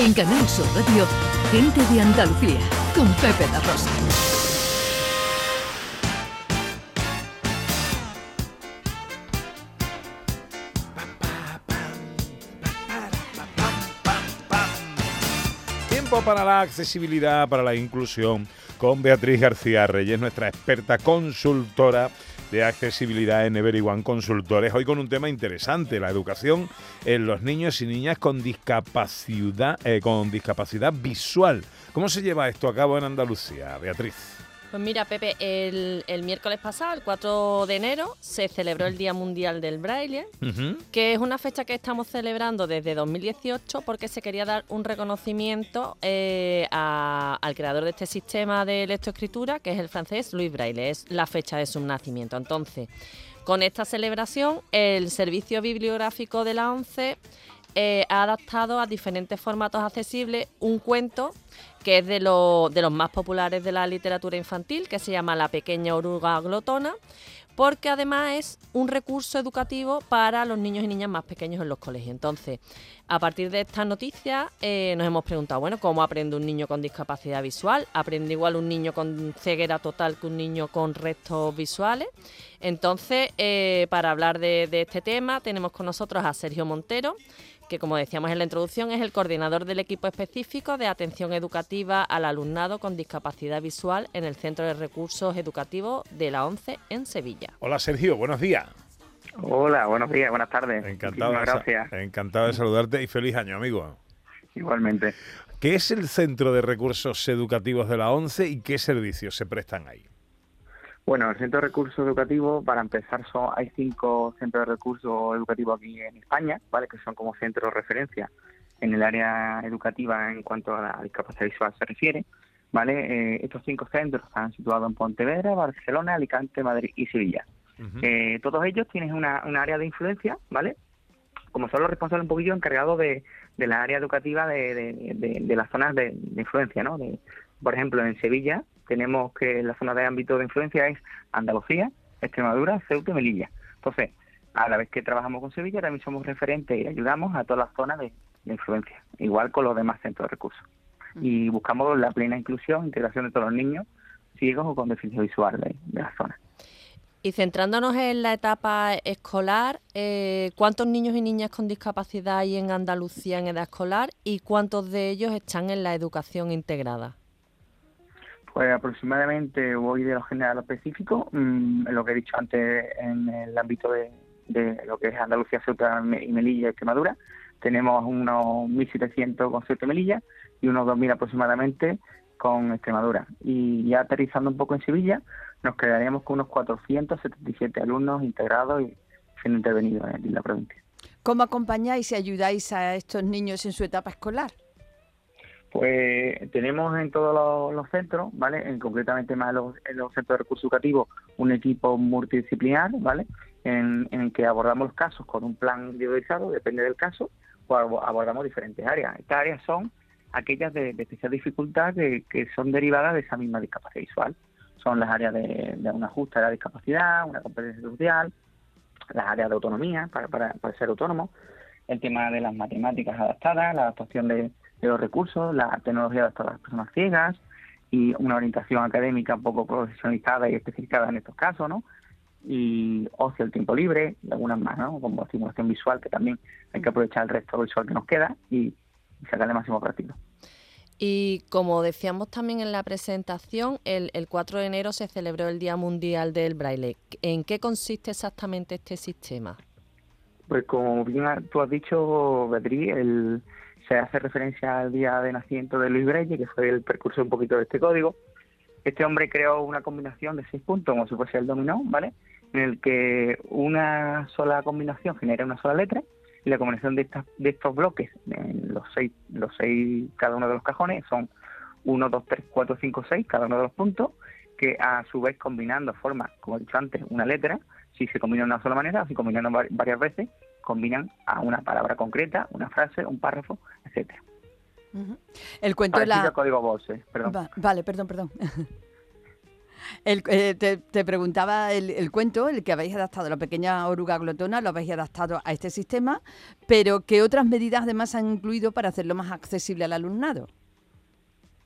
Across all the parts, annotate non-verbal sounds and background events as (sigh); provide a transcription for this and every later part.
En Canal Sur Radio, Gente de Andalucía, con Pepe La Rosa. Tiempo para la accesibilidad, para la inclusión, con Beatriz García Reyes, nuestra experta consultora de accesibilidad en Everyone Consultores. Hoy con un tema interesante, la educación en los niños y niñas con discapacidad, eh, con discapacidad visual. ¿Cómo se lleva esto a cabo en Andalucía, Beatriz? Pues mira, Pepe, el, miércoles pasado, el 4 de enero, se celebró el Día Mundial del Braille, que es una fecha que estamos celebrando desde 2018 porque se quería dar un reconocimiento eh, al creador de este sistema de lectoescritura, que es el francés Louis Braille. Es la fecha de su nacimiento. Entonces, con esta celebración, el Servicio Bibliográfico de la ONCE eh, ha adaptado a diferentes formatos accesibles un cuento que es de, de los más populares de la literatura infantil, que se llama La pequeña oruga glotona, porque además es un recurso educativo para los niños y niñas más pequeños en los colegios. Entonces, a partir de estas noticias eh, nos hemos preguntado, bueno, ¿cómo aprende un niño con discapacidad visual? ¿Aprende igual un niño con ceguera total que un niño con restos visuales? Entonces, eh, para hablar de este tema, tenemos con nosotros a Sergio Montero, que como decíamos en la introducción es el coordinador del equipo específico de atención educativa al alumnado con discapacidad visual en el Centro de Recursos Educativos de la ONCE en Sevilla. Hola Sergio, buenos días. Hola, buenos días, buenas tardes. Encantado, gracias. encantado de saludarte y feliz año, amigo. Igualmente. ¿Qué es el Centro de Recursos Educativos de la ONCE y qué servicios se prestan ahí? Bueno, el Centro de Recursos Educativos, para empezar, son, hay cinco centros de recursos educativos aquí en España, ¿vale? que son como centros de referencia en el área educativa en cuanto a la discapacidad visual se refiere. ¿vale? Eh, estos cinco centros están situados en Pontevedra, Barcelona, Alicante, Madrid y Sevilla. Eh, todos ellos tienen una, área de influencia, ¿vale? Como son los responsables un poquillo encargados de, de la área educativa de, de, las zonas de, influencia, ¿no? por ejemplo, en Sevilla tenemos que la zona de ámbito de influencia es Andalucía, Extremadura, Ceuta y Melilla. Entonces, a la vez que trabajamos con Sevilla, también somos referentes y ayudamos a todas las zonas de, influencia, igual con los demás centros de recursos. Y buscamos la plena inclusión, integración de todos los niños ciegos o con deficiencia visual de, la zona. Y centrándonos en la etapa escolar, eh, ¿cuántos niños y niñas con discapacidad hay en Andalucía en edad escolar y cuántos de ellos están en la educación integrada? Pues aproximadamente voy de lo general a lo específico, mm, lo que he dicho antes en el ámbito de, lo que es Andalucía, Ceuta y Melilla y Extremadura. Tenemos unos 1.700 con Ceuta y Melilla y unos 2.000 aproximadamente con Extremadura. Y ya aterrizando un poco en Sevilla, nos quedaríamos con unos 477 alumnos integrados y siendo intervenidos en la provincia. ¿Cómo acompañáis y ayudáis a estos niños en su etapa escolar? Pues tenemos en todos los, centros, ¿vale? En, concretamente más en los centros de recursos educativos, un equipo multidisciplinar, ¿vale? En, el que abordamos los casos con un plan individualizado, depende del caso, o abordamos diferentes áreas. Estas áreas son aquellas de, especial dificultad que, son derivadas de esa misma discapacidad visual. Son las áreas de, una justa de la discapacidad, una competencia social, las áreas de autonomía para, para, para ser autónomo, el tema de las matemáticas adaptadas, la adaptación de de los recursos, la tecnología de las personas ciegas y una orientación académica un poco profesionalizada y especificada en estos casos, ¿no? Y ocio, el tiempo libre y algunas más, ¿no? Como estimulación visual, que también hay que aprovechar el resto visual que nos queda y, sacarle máximo partido. Y como decíamos también en la presentación, el, el 4 de enero se celebró el Día Mundial del Braille. ¿En qué consiste exactamente este sistema? Pues como bien tú has dicho, Beatriz, el, se hace referencia al día de nacimiento de Luis Breyer, que fue el percurso un poquito de este código. Este hombre creó una combinación de seis puntos, como si fuese el dominó, ¿vale? En el que una sola combinación genera una sola letra y la combinación de, estas, de estos bloques, en los seis, los seis, cada uno de los cajones, son 1, 2, 3, 4, 5, 6, cada uno de los puntos, que a su vez combinando forma, como he dicho antes, una letra, si se combina de una sola manera o si combinan varias veces, combinan a una palabra concreta, una frase, un párrafo, etcétera. El cuento de la... código Morse, perdón. vale, perdón, perdón. (laughs) El, eh, te, te, preguntaba el, el, cuento, el que habéis adaptado, la pequeña oruga glotona, lo habéis adaptado a este sistema, pero ¿qué otras medidas además han incluido para hacerlo más accesible al alumnado?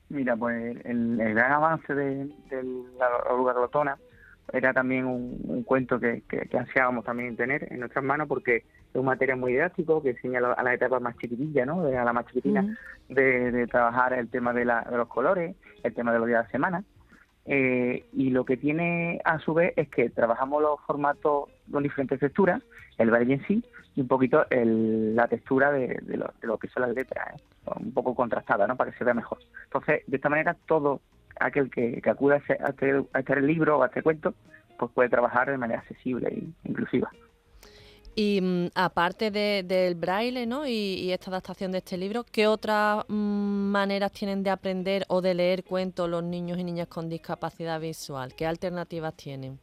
Mira, pues el, el gran avance de, de, la oruga glotona era también un, un cuento que, que, que, ansiábamos también tener en nuestras manos porque es un material muy didáctico que enseña a la etapa más chiquitilla, ¿no? a la más chiquitina, uh -huh. de, de, trabajar el tema de, la, de, los colores, el tema de los días de la semana. Eh, y lo que tiene a su vez es que trabajamos los formatos con diferentes texturas, el braille en sí, y un poquito el, la textura de, de, lo, de, lo, que son las letras, ¿eh? un poco contrastada, ¿no? Para que se vea mejor. Entonces, de esta manera, todo aquel que, que acuda a este, a, este, libro o a este cuento, pues puede trabajar de manera accesible e inclusiva. Y mm, aparte de, del braille ¿no? Y, y, esta adaptación de este libro, ¿qué otras mm, maneras tienen de aprender o de leer cuentos los niños y niñas con discapacidad visual? ¿Qué alternativas tienen?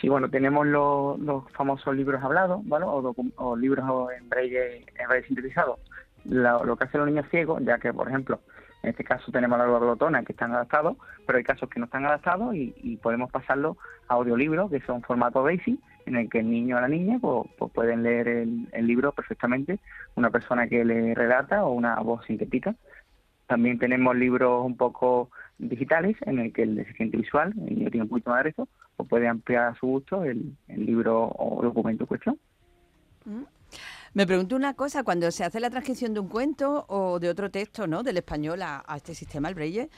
Sí, bueno, tenemos los, los famosos libros hablados, ¿vale? O, o libros en braille, en braille sintetizado. Lo, lo, que hacen los niños ciegos, ya que, por ejemplo, en este caso tenemos la glotona que están adaptados, pero hay casos que no están adaptados y, y podemos pasarlo a audiolibros que son formato BASIC, en el que el niño o la niña pues, pues pueden leer el, libro perfectamente, una persona que le relata o una voz sintética. También tenemos libros un poco digitales en el que el deficiente visual, el niño tiene un poquito más de eso, pues puede ampliar a su gusto el, el libro o documento en cuestión. Me pregunto una cosa, cuando se hace la transcripción de un cuento o de otro texto, ¿no? Del español a, a, este sistema, el Braille,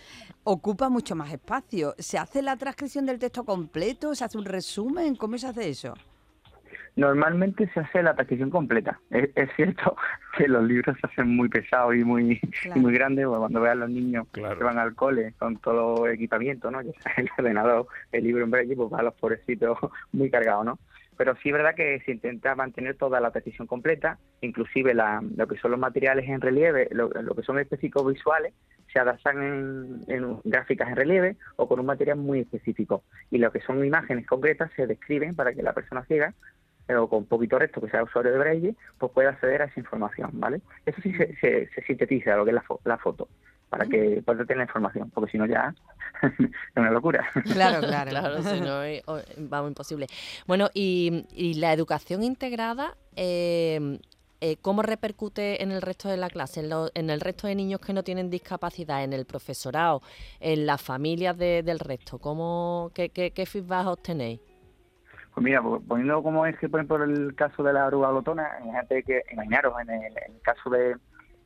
ocupa mucho más espacio. ¿Se hace la transcripción del texto completo? ¿Se hace un resumen? ¿Cómo se hace eso? Normalmente se hace la transcripción completa. Es, es cierto (laughs) que los libros se hacen muy pesados y muy claro. y muy grandes, cuando vean los niños claro. que van al cole con todo el equipamiento, ¿no? (laughs) El ordenador, el libro en Braille, pues van los pobrecitos muy cargados, ¿no? Pero sí es verdad que se intenta mantener toda la precisión completa, inclusive la, lo que son los materiales en relieve, lo, lo que son específicos visuales, se adaptan en, en, gráficas en relieve o con un material muy específico. Y lo que son imágenes concretas se describen para que la persona ciega o con poquito recto que sea usuario de Braille, pues pueda acceder a esa información, ¿vale? Eso sí se, se, se sintetiza lo que es la foto para que pueda tener la información, porque si no ya (laughs) es una locura. Claro, claro, (laughs) claro, si no vamos imposible. Bueno, y, y la educación integrada, eh, eh, ¿cómo repercute en el resto de la clase, en, lo, en, el resto de niños que no tienen discapacidad, en el profesorado, en las familias de, del resto? ¿Cómo, qué, qué, qué feedback obtenéis? Pues mira, poniendo como es que, por ejemplo, el caso de la oruga glotona, imagínate que, imaginaros, en el, en el caso de,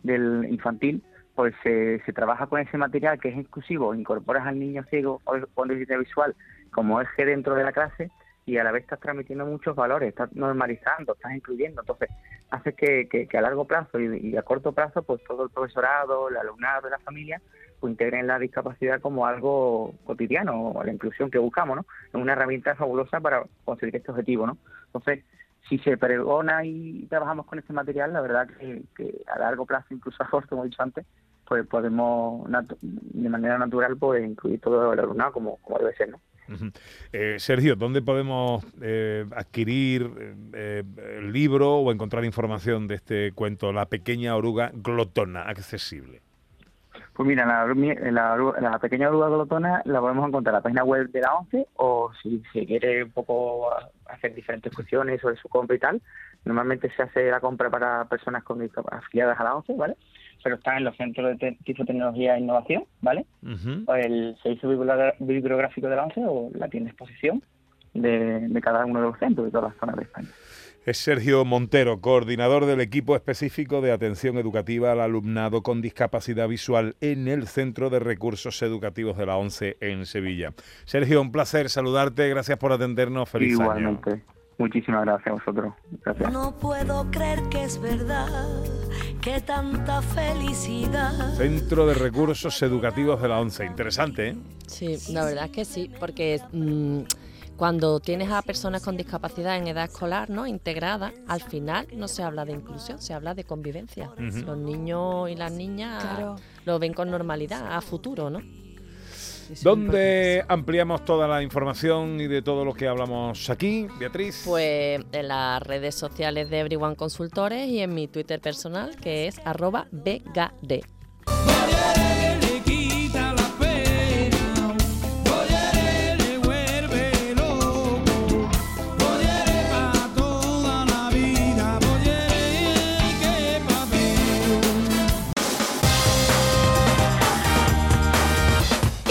del infantil, pues se, se, trabaja con ese material que es exclusivo, incorporas al niño ciego o discapacidad visual como eje dentro de la clase y a la vez estás transmitiendo muchos valores, estás normalizando, estás incluyendo, entonces hace que, que, que a largo plazo y, y, a corto plazo pues todo el profesorado, el alumnado, la familia pues integren la discapacidad como algo cotidiano, la inclusión que buscamos, ¿no? Es una herramienta fabulosa para conseguir este objetivo, ¿no? Entonces, si se pregona y trabajamos con este material, la verdad que, a largo plazo, incluso a corto, como he dicho antes, pues podemos de manera natural pues incluir todo el alumnado como, como debe ser, eh, Sergio, ¿dónde podemos eh, adquirir eh, el libro o encontrar información de este cuento, La pequeña oruga glotona, accesible? Pues mira, la, la, la, pequeña oruga glotona la podemos encontrar en la página web de la ONCE o si se quiere un poco hacer diferentes cuestiones sobre su compra y tal, normalmente se hace la compra para personas con afiliadas a la ONCE, ¿vale? Pero está en los centros de tecnología e innovación, ¿vale? Uh -huh. O el servicio bibliográfico de la ONCE o la tienda de exposición de, de cada uno de los centros de todas las zonas de España. Es Sergio Montero, coordinador del equipo específico de atención educativa al alumnado con discapacidad visual en el Centro de Recursos Educativos de la ONCE en Sevilla. Sergio, un placer saludarte, gracias por atendernos, feliz Igualmente. año. Muchísimas gracias a vosotros. Gracias. No puedo creer que es verdad, que tanta felicidad. Centro de Recursos Educativos de la ONCE, interesante, ¿eh? Sí, la verdad es que sí, porque... Mmm, cuando tienes a personas con discapacidad en edad escolar, ¿no? Integrada, al final no se habla de inclusión, se habla de convivencia. Uh -huh. Los niños y las niñas claro. lo ven con normalidad a futuro, ¿no? ¿Dónde ampliamos toda la información y de todo lo que hablamos aquí, Beatriz? Pues en las redes sociales de Everyone Consultores y en mi Twitter personal, que es arroba BGD.